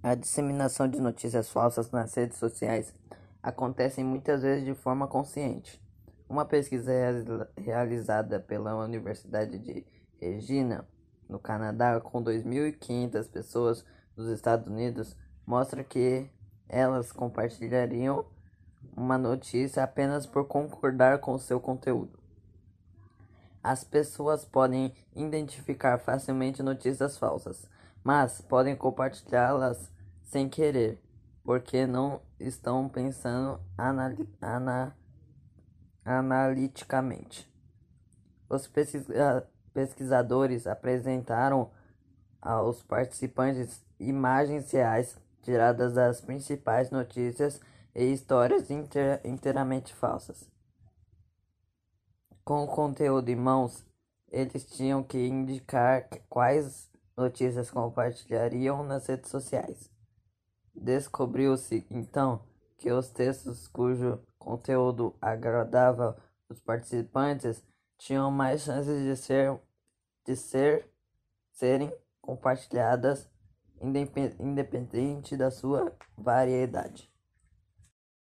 A disseminação de notícias falsas nas redes sociais acontece muitas vezes de forma consciente. Uma pesquisa realizada pela Universidade de Regina, no Canadá, com 2.500 pessoas dos Estados Unidos, mostra que elas compartilhariam uma notícia apenas por concordar com seu conteúdo. As pessoas podem identificar facilmente notícias falsas mas podem compartilhá-las sem querer, porque não estão pensando ana analiticamente. Os pesquisa pesquisadores apresentaram aos participantes imagens reais tiradas das principais notícias e histórias inteiramente falsas. Com o conteúdo em mãos, eles tinham que indicar quais notícias compartilhariam nas redes sociais. Descobriu-se então que os textos cujo conteúdo agradava os participantes tinham mais chances de ser de ser serem compartilhadas independente da sua variedade.